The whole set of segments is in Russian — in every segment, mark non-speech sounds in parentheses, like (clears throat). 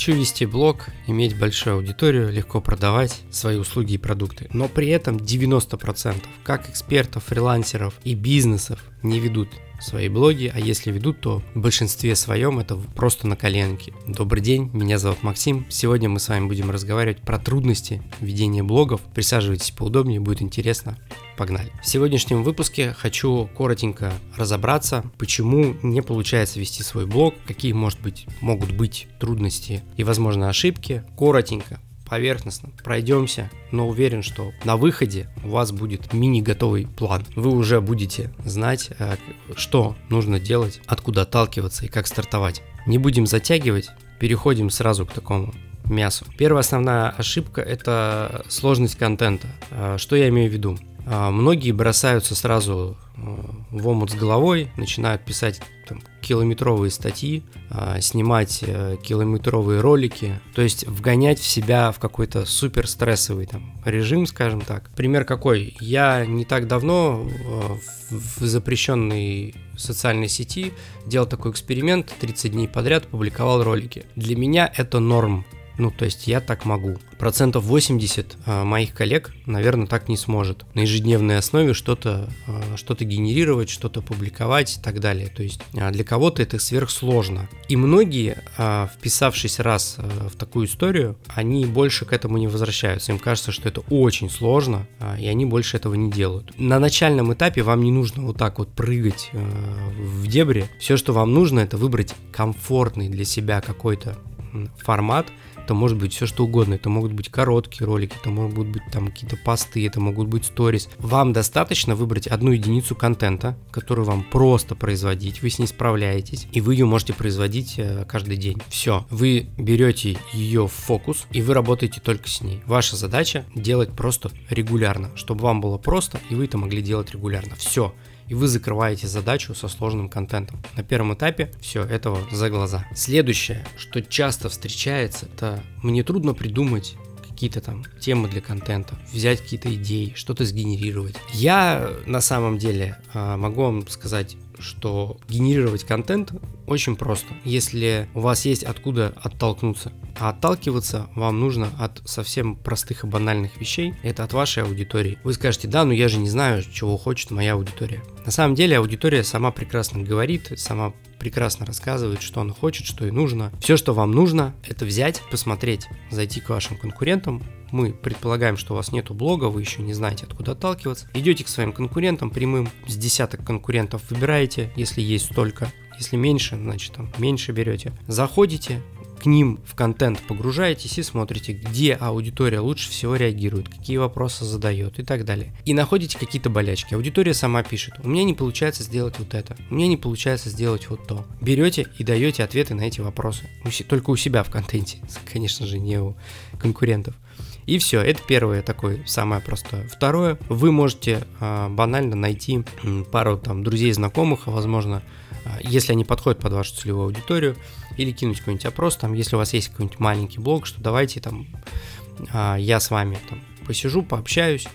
Хочу вести блог, иметь большую аудиторию, легко продавать свои услуги и продукты. Но при этом 90% как экспертов, фрилансеров и бизнесов не ведут свои блоги, а если ведут, то в большинстве своем это просто на коленке. Добрый день, меня зовут Максим. Сегодня мы с вами будем разговаривать про трудности ведения блогов. Присаживайтесь поудобнее, будет интересно. Погнали. В сегодняшнем выпуске хочу коротенько разобраться, почему не получается вести свой блог, какие, может быть, могут быть трудности и, возможно, ошибки. Коротенько поверхностно пройдемся, но уверен, что на выходе у вас будет мини-готовый план. Вы уже будете знать, э, что нужно делать, откуда отталкиваться и как стартовать. Не будем затягивать, переходим сразу к такому мясу. Первая основная ошибка – это сложность контента. Э, что я имею в виду? Э, многие бросаются сразу в омут с головой, начинают писать там, километровые статьи, а, снимать э, километровые ролики, то есть вгонять в себя в какой-то супер стрессовый там режим, скажем так. Пример какой? Я не так давно э, в запрещенной социальной сети делал такой эксперимент, 30 дней подряд публиковал ролики. Для меня это норм. Ну, то есть я так могу. Процентов 80 э, моих коллег, наверное, так не сможет. На ежедневной основе что-то э, что генерировать, что-то публиковать и так далее. То есть э, для кого-то это сверхсложно. И многие, э, вписавшись раз в такую историю, они больше к этому не возвращаются. Им кажется, что это очень сложно, и они больше этого не делают. На начальном этапе вам не нужно вот так вот прыгать в дебри. Все, что вам нужно, это выбрать комфортный для себя какой-то формат, это может быть все что угодно, это могут быть короткие ролики, это могут быть там какие-то посты, это могут быть сторис. Вам достаточно выбрать одну единицу контента, которую вам просто производить, вы с ней справляетесь, и вы ее можете производить э, каждый день. Все, вы берете ее в фокус, и вы работаете только с ней. Ваша задача делать просто регулярно, чтобы вам было просто, и вы это могли делать регулярно. Все и вы закрываете задачу со сложным контентом. На первом этапе все этого за глаза. Следующее, что часто встречается, это мне трудно придумать какие-то там темы для контента, взять какие-то идеи, что-то сгенерировать. Я на самом деле а, могу вам сказать, что генерировать контент очень просто, если у вас есть откуда оттолкнуться. А отталкиваться вам нужно от совсем простых и банальных вещей. Это от вашей аудитории. Вы скажете, да, но я же не знаю, чего хочет моя аудитория. На самом деле аудитория сама прекрасно говорит, сама прекрасно рассказывает, что она хочет, что ей нужно. Все, что вам нужно, это взять, посмотреть, зайти к вашим конкурентам. Мы предполагаем, что у вас нету блога, вы еще не знаете, откуда отталкиваться. Идете к своим конкурентам прямым, с десяток конкурентов выбираете, если есть столько. Если меньше, значит там меньше берете. Заходите, к ним в контент погружаетесь и смотрите, где аудитория лучше всего реагирует, какие вопросы задает и так далее. И находите какие-то болячки. Аудитория сама пишет, у меня не получается сделать вот это, у меня не получается сделать вот то. Берете и даете ответы на эти вопросы. Только у себя в контенте, (laughs) конечно же, не у конкурентов. И все, это первое такое, самое простое. Второе, вы можете э, банально найти пару там друзей, знакомых, возможно, если они подходят под вашу целевую аудиторию, или кинуть какой-нибудь опрос, там, если у вас есть какой-нибудь маленький блог, что давайте там э, я с вами там посижу, пообщаюсь,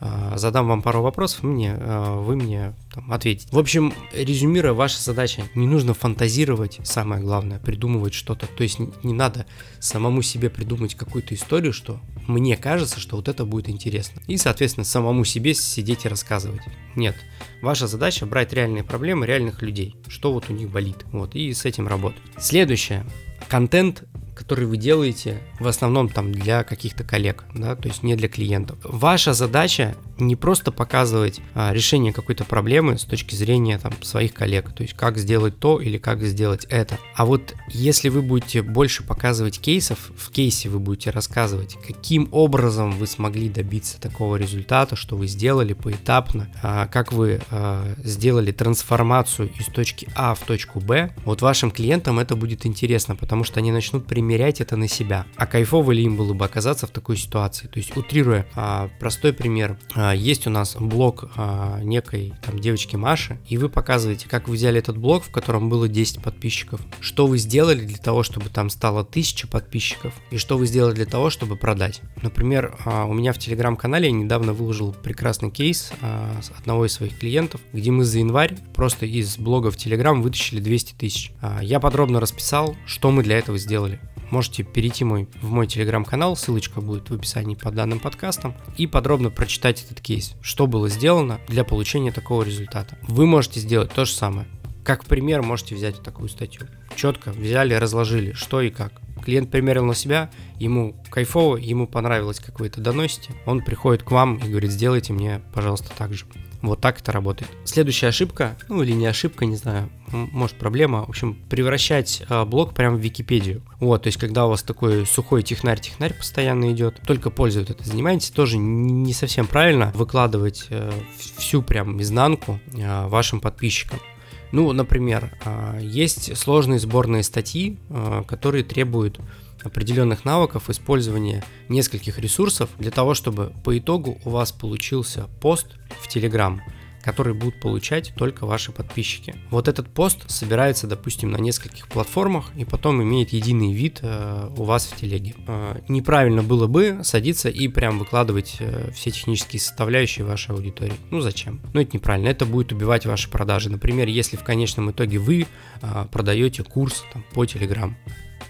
а, задам вам пару вопросов, мне, вы мне там, ответите. В общем, резюмируя, ваша задача, не нужно фантазировать, самое главное, придумывать что-то. То есть не надо самому себе придумать какую-то историю, что мне кажется, что вот это будет интересно. И, соответственно, самому себе сидеть и рассказывать. Нет. Ваша задача брать реальные проблемы реальных людей, что вот у них болит, вот, и с этим работать. Следующее. Контент который вы делаете в основном там для каких-то коллег, да, то есть не для клиентов. Ваша задача не просто показывать а, решение какой-то проблемы с точки зрения там своих коллег, то есть как сделать то или как сделать это. А вот если вы будете больше показывать кейсов, в кейсе вы будете рассказывать, каким образом вы смогли добиться такого результата, что вы сделали поэтапно, а, как вы а, сделали трансформацию из точки А в точку Б, вот вашим клиентам это будет интересно, потому что они начнут примерять это на себя. А кайфово ли им было бы оказаться в такой ситуации? То есть, утрируя, а, простой пример. А, есть у нас блог а, некой там девочки Маши, и вы показываете, как вы взяли этот блог, в котором было 10 подписчиков, что вы сделали для того, чтобы там стало 1000 подписчиков, и что вы сделали для того, чтобы продать. Например, а, у меня в телеграм-канале я недавно выложил прекрасный кейс а, одного из своих клиентов, где мы за январь просто из блога в телеграм вытащили 200 тысяч. А, я подробно расписал, что мы для этого сделали можете перейти мой, в мой телеграм-канал, ссылочка будет в описании под данным подкастом, и подробно прочитать этот кейс, что было сделано для получения такого результата. Вы можете сделать то же самое. Как пример можете взять такую статью. Четко взяли, разложили, что и как. Клиент примерил на себя, ему кайфово, ему понравилось, как вы это доносите. Он приходит к вам и говорит, сделайте мне, пожалуйста, так же. Вот так это работает. Следующая ошибка, ну или не ошибка, не знаю, может проблема, в общем, превращать э, блог прямо в Википедию. Вот, то есть когда у вас такой сухой технарь-технарь постоянно идет, только пользуют это занимаетесь, тоже не совсем правильно выкладывать э, всю прям изнанку э, вашим подписчикам. Ну, например, э, есть сложные сборные статьи, которые требуют определенных навыков использования нескольких ресурсов для того, чтобы по итогу у вас получился пост в Telegram, который будут получать только ваши подписчики. Вот этот пост собирается, допустим, на нескольких платформах и потом имеет единый вид э, у вас в телеге. Э, неправильно было бы садиться и прям выкладывать э, все технические составляющие вашей аудитории. Ну зачем? Ну это неправильно, это будет убивать ваши продажи. Например, если в конечном итоге вы э, продаете курс там, по Telegram,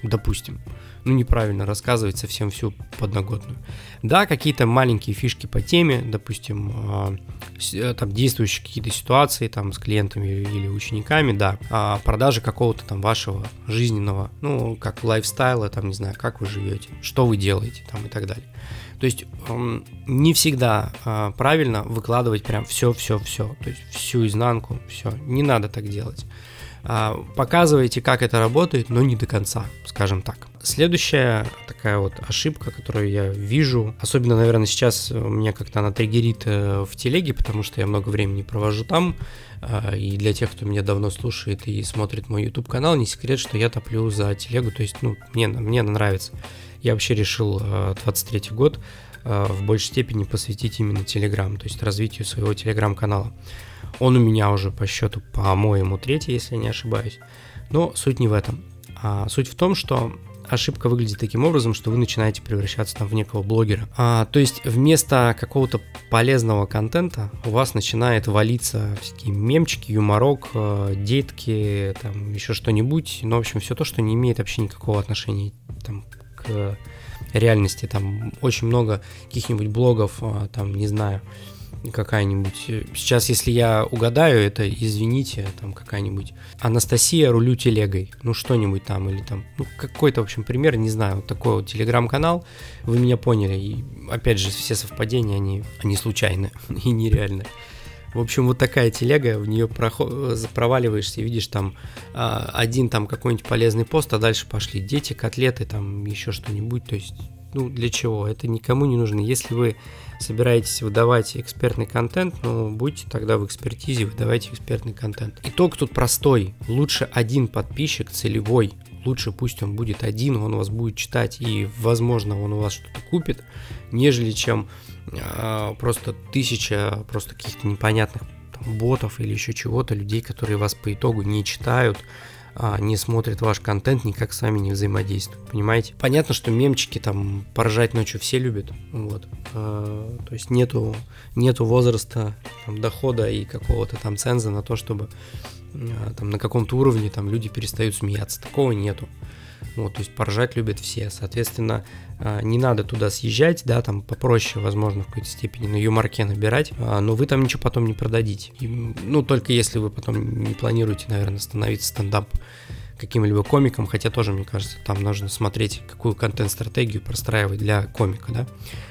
допустим, ну, неправильно рассказывать совсем всю подноготную. Да, какие-то маленькие фишки по теме, допустим, а, э, там действующие какие-то ситуации там с клиентами или учениками, да, а продажи какого-то там вашего жизненного, ну, как лайфстайла, там, не знаю, как вы живете, что вы делаете там и так далее. То есть не всегда а, правильно выкладывать прям все-все-все, то есть всю изнанку, все. Не надо так делать. А, показываете, как это работает, но не до конца, скажем так. Следующая такая вот ошибка, которую я вижу, особенно, наверное, сейчас меня как-то она триггерит э, в телеге, потому что я много времени провожу там, а, и для тех, кто меня давно слушает и смотрит мой YouTube канал, не секрет, что я топлю за телегу, то есть, ну, мне, мне она нравится. Я вообще решил 23 э, год э, в большей степени посвятить именно Telegram, то есть развитию своего Telegram-канала. Он у меня уже по счету, по-моему, третий, если я не ошибаюсь. Но суть не в этом. А суть в том, что ошибка выглядит таким образом, что вы начинаете превращаться там в некого блогера. А, то есть вместо какого-то полезного контента у вас начинает валиться всякие мемчики, юморок, э, детки, там еще что-нибудь. Ну, в общем, все то, что не имеет вообще никакого отношения там, к реальности. Там очень много каких-нибудь блогов, а, там, не знаю, какая-нибудь... Э, сейчас, если я угадаю, это, извините, там какая-нибудь Анастасия рулю телегой, ну что-нибудь там, или там, ну какой-то, в общем, пример, не знаю, вот такой вот телеграм-канал, вы меня поняли, и опять же, все совпадения, они, они случайны (laughs) и нереальны. В общем, вот такая телега, в нее проход... проваливаешься и видишь там а, один там какой-нибудь полезный пост, а дальше пошли дети, котлеты, там еще что-нибудь, то есть, ну для чего? Это никому не нужно. Если вы собираетесь выдавать экспертный контент, ну, будьте тогда в экспертизе, выдавайте экспертный контент. Итог тут простой. Лучше один подписчик целевой, лучше пусть он будет один, он вас будет читать и, возможно, он у вас что-то купит, нежели чем э, просто тысяча просто каких-то непонятных там, ботов или еще чего-то, людей, которые вас по итогу не читают, а, не смотрит ваш контент, никак с вами не взаимодействует, понимаете? Понятно, что мемчики там поржать ночью все любят, вот, а, то есть нету, нету возраста, там, дохода и какого-то там ценза на то, чтобы а, там на каком-то уровне там люди перестают смеяться, такого нету. Вот, то есть поржать любят все. Соответственно, а, не надо туда съезжать, да, там попроще, возможно, в какой-то степени на юморке набирать, а, но вы там ничего потом не продадите. Ну, только если вы потом не планируете, наверное, становиться стендап каким-либо комиком, хотя тоже, мне кажется, там нужно смотреть, какую контент-стратегию простраивать для комика, да.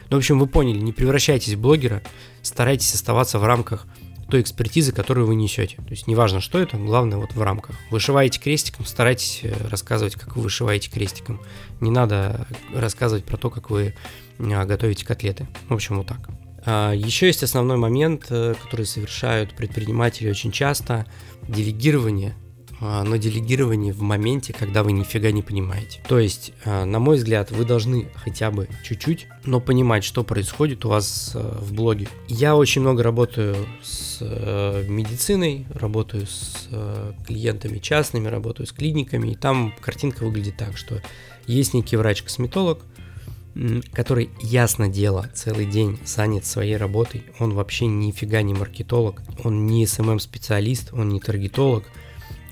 Ну, в общем, вы поняли, не превращайтесь в блогера, старайтесь оставаться в рамках той экспертизы, которую вы несете. То есть неважно, что это, главное вот в рамках. Вышиваете крестиком, старайтесь э, рассказывать, как вы вышиваете крестиком. Не надо рассказывать про то, как вы а, готовите котлеты. В общем, вот так. А, Еще есть основной момент, э, который совершают предприниматели очень часто – делегирование но делегирование в моменте, когда вы нифига не понимаете. То есть, а, на мой взгляд, вы должны хотя бы чуть-чуть, но понимать, что происходит у вас а, в блоге. Я очень много работаю с медициной, работаю с клиентами частными, работаю с клиниками, и там картинка выглядит так, что есть некий врач-косметолог, который, ясно дело, целый день занят своей работой, он вообще нифига не маркетолог, он не SMM-специалист, он не таргетолог –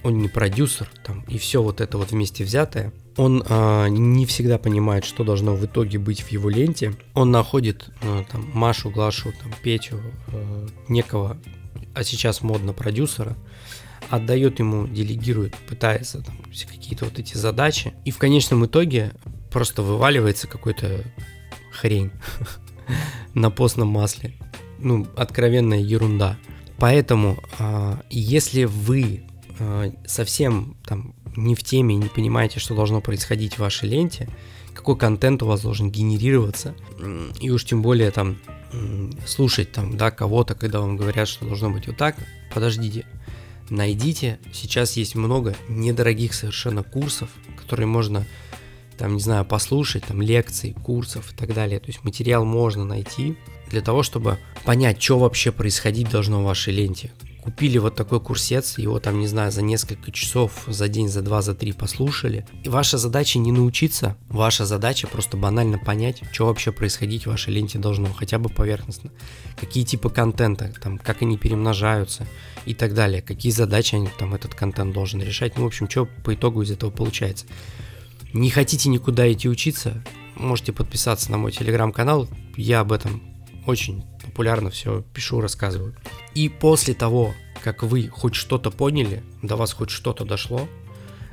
он не продюсер, там, и все вот это вот вместе взятое, он э, не всегда понимает, что должно в итоге быть в его ленте. Он находит э, там Машу, Глашу, там Петю, э, некого, а сейчас модно продюсера, отдает ему, делегирует, пытается там какие-то вот эти задачи, и в конечном итоге просто вываливается какой-то хрень (laughs) на постном масле. Ну, откровенная ерунда. Поэтому, а, если вы а, совсем там не в теме, не понимаете, что должно происходить в вашей ленте, какой контент у вас должен генерироваться, и уж тем более там слушать там, да, кого-то, когда вам говорят, что должно быть вот так, подождите, найдите, сейчас есть много недорогих совершенно курсов, которые можно там, не знаю, послушать, там, лекций, курсов и так далее. То есть материал можно найти для того, чтобы понять, что вообще происходить должно в вашей ленте, купили вот такой курсец, его там, не знаю, за несколько часов, за день, за два, за три послушали. И ваша задача не научиться, ваша задача просто банально понять, что вообще происходить в вашей ленте должно, хотя бы поверхностно. Какие типы контента, там, как они перемножаются и так далее, какие задачи они, там этот контент должен решать. Ну, в общем, что по итогу из этого получается. Не хотите никуда идти учиться, можете подписаться на мой телеграм-канал, я об этом очень популярно все пишу, рассказываю. И после того, как вы хоть что-то поняли, до вас хоть что-то дошло,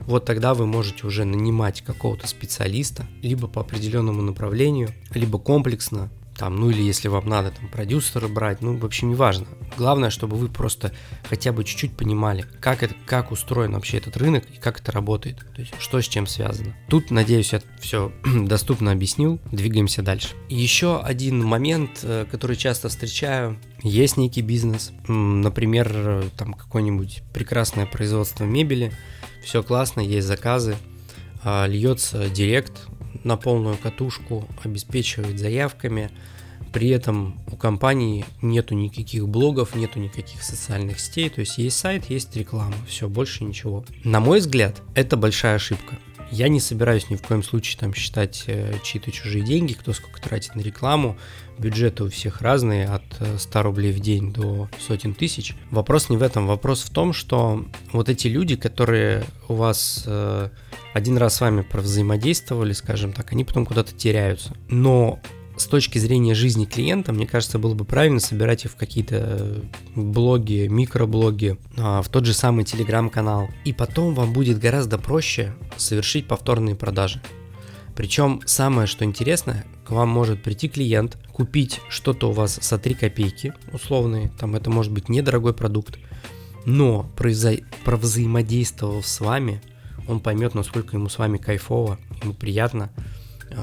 вот тогда вы можете уже нанимать какого-то специалиста, либо по определенному направлению, либо комплексно, там, ну или если вам надо там продюсера брать, ну, в общем, неважно. Главное, чтобы вы просто хотя бы чуть-чуть понимали, как это, как устроен вообще этот рынок и как это работает, то есть что с чем связано. Тут, надеюсь, я все (clears throat) доступно объяснил, двигаемся дальше. Еще один момент, э, который часто встречаю, есть некий бизнес, например, там какое-нибудь прекрасное производство мебели, все классно, есть заказы, а, льется директ на полную катушку, обеспечивает заявками. При этом у компании нету никаких блогов, нету никаких социальных сетей, то есть есть сайт, есть реклама, все, больше ничего. На мой взгляд, это большая ошибка. Я не собираюсь ни в коем случае там считать э, чьи-то чужие деньги, кто сколько тратит на рекламу. Бюджеты у всех разные, от 100 э, рублей в день до сотен тысяч. Вопрос не в этом, вопрос в том, что вот эти люди, которые у вас э, один раз с вами взаимодействовали, скажем так, они потом куда-то теряются. Но с точки зрения жизни клиента, мне кажется, было бы правильно собирать их в какие-то э, блоги, микроблоги, а, в тот же самый телеграм-канал. И потом вам будет гораздо проще совершить повторные продажи. Причем самое, что интересно, к вам может прийти клиент, купить что-то у вас за 3 копейки, условные, там это может быть недорогой продукт, но произо... провзаимодействовав с вами, он поймет, насколько ему с вами кайфово, ему приятно,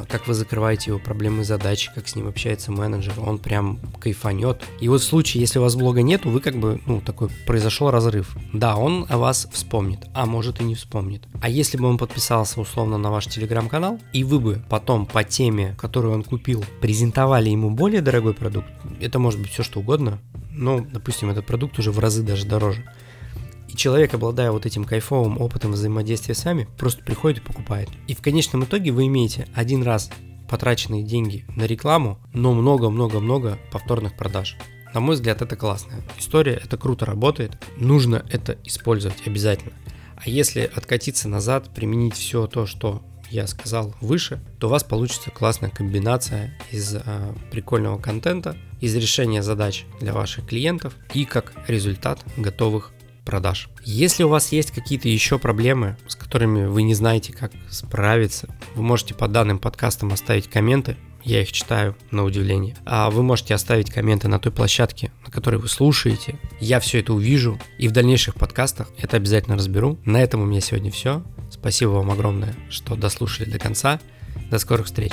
как вы закрываете его проблемы задачи, как с ним общается менеджер, он прям кайфанет. И вот в случае, если у вас блога нету, вы как бы, ну, такой, произошел разрыв. Да, он о вас вспомнит, а может и не вспомнит. А если бы он подписался условно на ваш телеграм-канал, и вы бы потом по теме, которую он купил, презентовали ему более дорогой продукт, это может быть все что угодно, ну, допустим, этот продукт уже в разы даже дороже, человек, обладая вот этим кайфовым опытом взаимодействия с вами, просто приходит и покупает. И в конечном итоге вы имеете один раз потраченные деньги на рекламу, но много-много-много повторных продаж. На мой взгляд, это классная история, это круто работает, нужно это использовать обязательно. А если откатиться назад, применить все то, что я сказал выше, то у вас получится классная комбинация из а, прикольного контента, из решения задач для ваших клиентов и как результат готовых продаж. Если у вас есть какие-то еще проблемы, с которыми вы не знаете, как справиться, вы можете под данным подкастом оставить комменты, я их читаю на удивление. А вы можете оставить комменты на той площадке, на которой вы слушаете. Я все это увижу и в дальнейших подкастах это обязательно разберу. На этом у меня сегодня все. Спасибо вам огромное, что дослушали до конца. До скорых встреч.